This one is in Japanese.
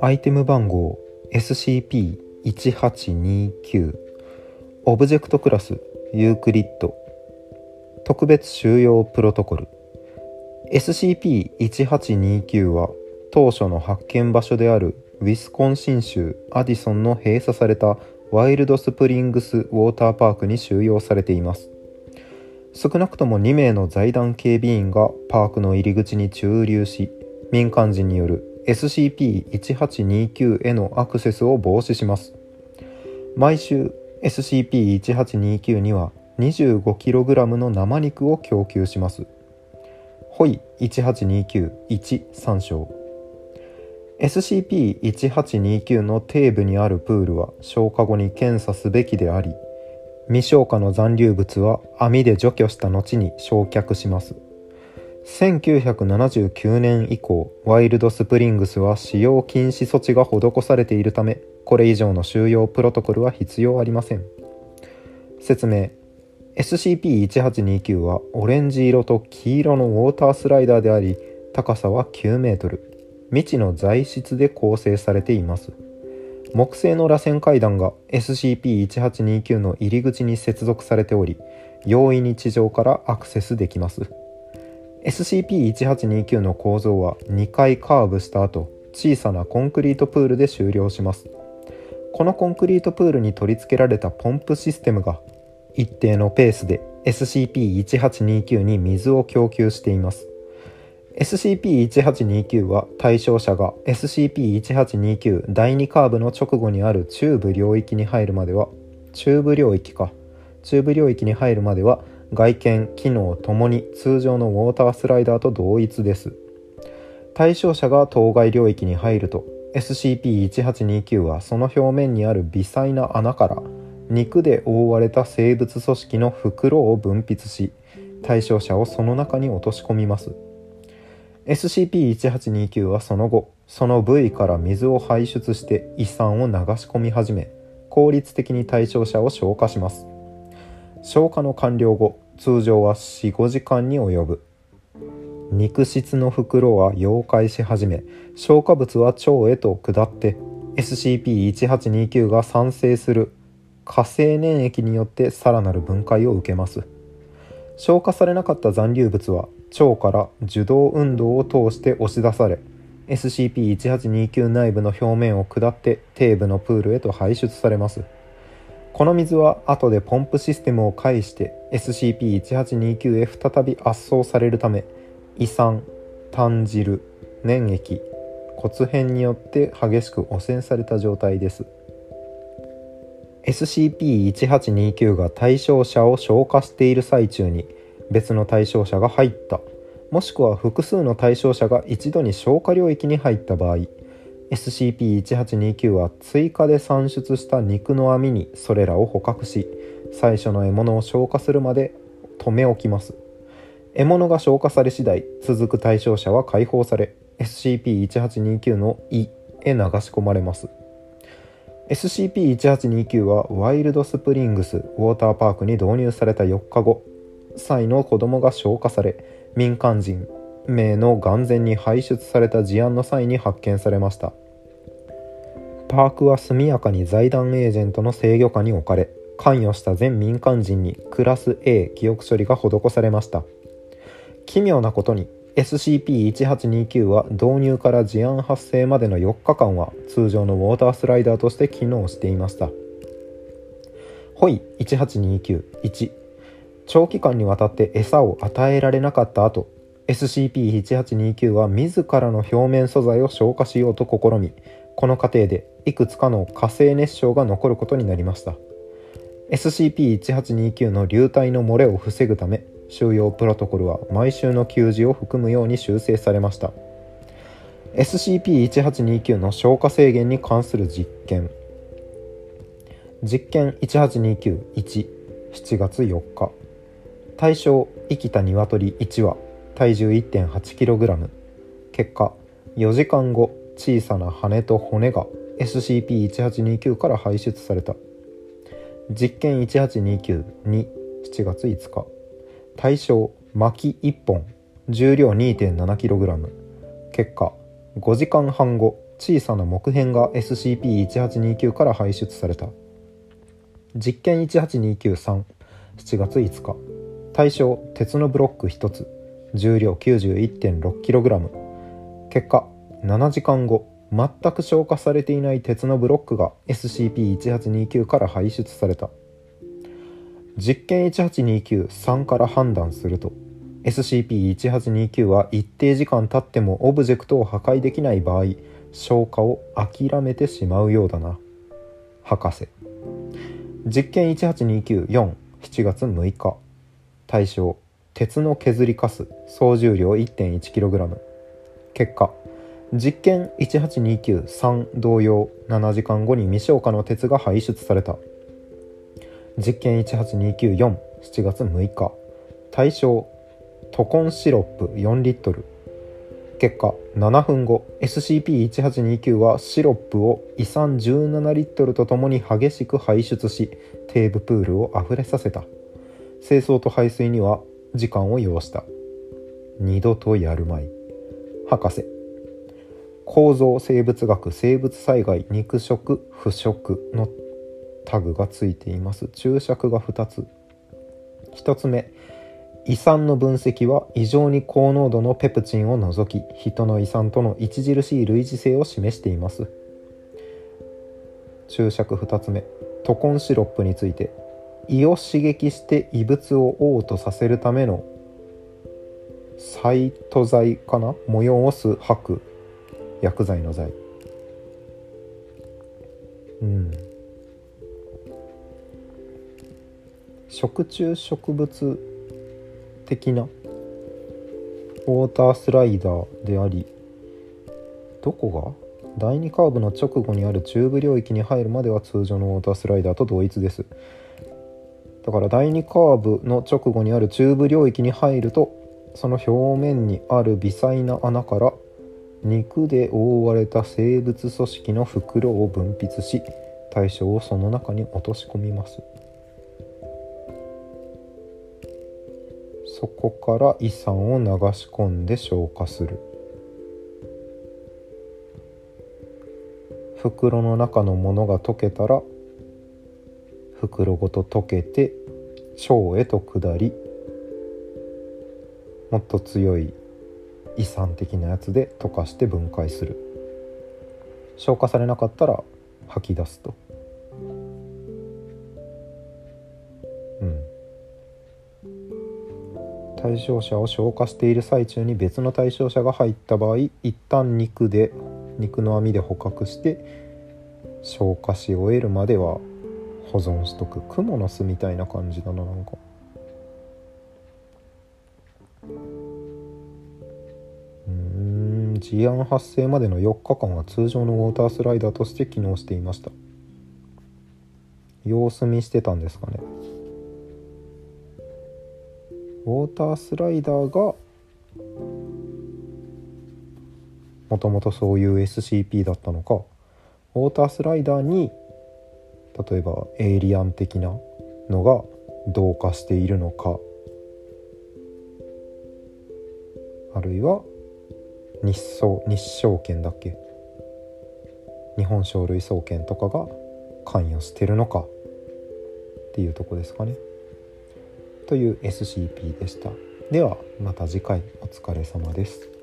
アイテム番号 SCP-1829 オブジェクトクラスユークリッド特別収容プロトコル SCP-1829 は当初の発見場所であるウィスコンシン州アディソンの閉鎖されたワイルドスプリングスウォーターパークに収容されています少なくとも2名の財団警備員がパークの入り口に駐留し民間人による SCP-1829 へのアクセスを防止します。毎週 SCP-1829 には 25kg の生肉を供給します。ホイ1829-1参照 SCP-1829 の底部にあるプールは消化後に検査すべきであり未消化の残留物は網で除去した後に焼却します。1979年以降ワイルドスプリングスは使用禁止措置が施されているためこれ以上の収容プロトコルは必要ありません。説明。SCP-1829 はオレンジ色と黄色のウォータースライダーであり高さは9メートル。未知の材質で構成されています。木製の螺旋階段が SCP-1829 の入り口に接続されており容易に地上からアクセスできます。SCP-1829 の構造は2回カーブした後小さなコンクリートプールで終了します。このコンクリートプールに取り付けられたポンプシステムが一定のペースで SCP-1829 に水を供給しています。SCP-1829 は対象者が SCP-1829 第2カーブの直後にある中部領域に入るまでは中部領域か。中部領域に入るまでは外見機能ともに通常のウォータースライダーと同一です。対象者が当該領域に入ると SCP-1829 はその表面にある微細な穴から肉で覆われた生物組織の袋を分泌し対象者をその中に落とし込みます。SCP-1829 はその後その部位から水を排出して胃酸を流し込み始め効率的に対象者を消化します。消化の完了後通常は45時間に及ぶ。肉質の袋は溶解し始め消化物は腸へと下って SCP-1829 が産生する火性粘液によってさらなる分解を受けます。消化されなかった残留物は腸から受動運動を通して押し出され SCP-1829 内部の表面を下って底部のプールへと排出されます。この水は後でポンプシステムを介して SCP-1829 へ再び圧送されるため胃酸炭汁粘液骨片によって激しく汚染された状態です。SCP-1829 が対象者を消化している最中に別の対象者が入った。もしくは複数の対象者が一度に消化領域に入った場合 SCP-1829 は追加で産出した肉の網にそれらを捕獲し最初の獲物を消化するまで止め置きます。獲物が消化され次第続く対象者は解放され SCP-1829 の胃へ流し込まれます。SCP-1829 はワイルドスプリングスウォーターパークに導入された4日後歳の子供が消化され民間人名の眼前に排出された事案の際に発見されました。パークは速やかに財団エージェントの制御下に置かれ関与した全民間人にクラス A 記憶処理が施されました。奇妙なことに SCP-1829 は導入から事案発生までの4日間は通常のウォータースライダーとして機能していました。ホイ18291長期間にわたって餌を与えられなかった後 SCP-1829 は自らの表面素材を消化しようと試みこの過程でいくつかの火星熱傷が残ることになりました。SCP-1829 の流体の漏れを防ぐため収容プロトコルは毎週の給仕を含むように修正されました。SCP-1829 の消化制限に関する実験。実験18291 7月4日。対象生きた鶏1羽体重 1.8kg 結果4時間後小さな羽と骨が SCP-1829 から排出された。実験18292 7月5日。対象薪1本重量 2.7kg 結果5時間半後小さな木片が SCP-1829 から排出された。実験18293 7月5日。対象鉄のブロック1つ重量 91.6kg 結果7時間後全く消化されていない鉄のブロックが SCP-1829 から排出された。実験18293から判断すると SCP-1829 は一定時間経ってもオブジェクトを破壊できない場合消化を諦めてしまうようだな。博士。実験18294 7月6日。対象鉄の削りかす総重量 1.1kg 結果実験18293同様7時間後に未消化の鉄が排出された。実験18294 7月6日。対象トコンシロップ4リットル。結果7分後 SCP-1829 はシロップを胃酸17リットルとともに激しく排出しテーブプールを溢れさせた。清掃と排水には時間を要した。二度とやるまい。博士。構造生物学生物災害肉食腐食のタグがついています。注釈が2つ。1つ目。胃酸の分析は異常に高濃度のペプチンを除き人の胃酸との著しい類似性を示しています。注釈2つ目。トコンシロップについて。胃を刺激して異物を嘔吐させるためのサイト剤かな？催す吐く薬剤の剤。うん。食虫植物的なウォータースライダーでありどこが？第2カーブの直後にある中部領域に入るまでは通常のウォータースライダーと同一です。だから第2カーブの直後にある中部領域に入るとその表面にある微細な穴から肉で覆われた生物組織の袋を分泌し対象をその中に落とし込みます。そこから胃酸を流し込んで消化する。袋の中のものが溶けたら袋ごと溶けて腸へと下りもっと強い胃酸的なやつで溶かして分解する。消化されなかったら吐き出すと。うん。対象者を消化している最中に別の対象者が入った場合一旦肉で肉の網で捕獲して消化し終えるまでは保存しとく。蜘蛛の巣みたいな感じだななんか。うん事案発生までの4日間は通常のウォータースライダーとして機能していました。様子見してたんですかね。ウォータースライダーがもともとそういう SCP だったのか。ウォータースライダーに例えばエイリアン的なのが同化しているのかあるいは日総日照権だっけ？日本鳥類総研とかが関与してるのかっていうとこですかね。という SCP でした。ではまた次回お疲れ様です。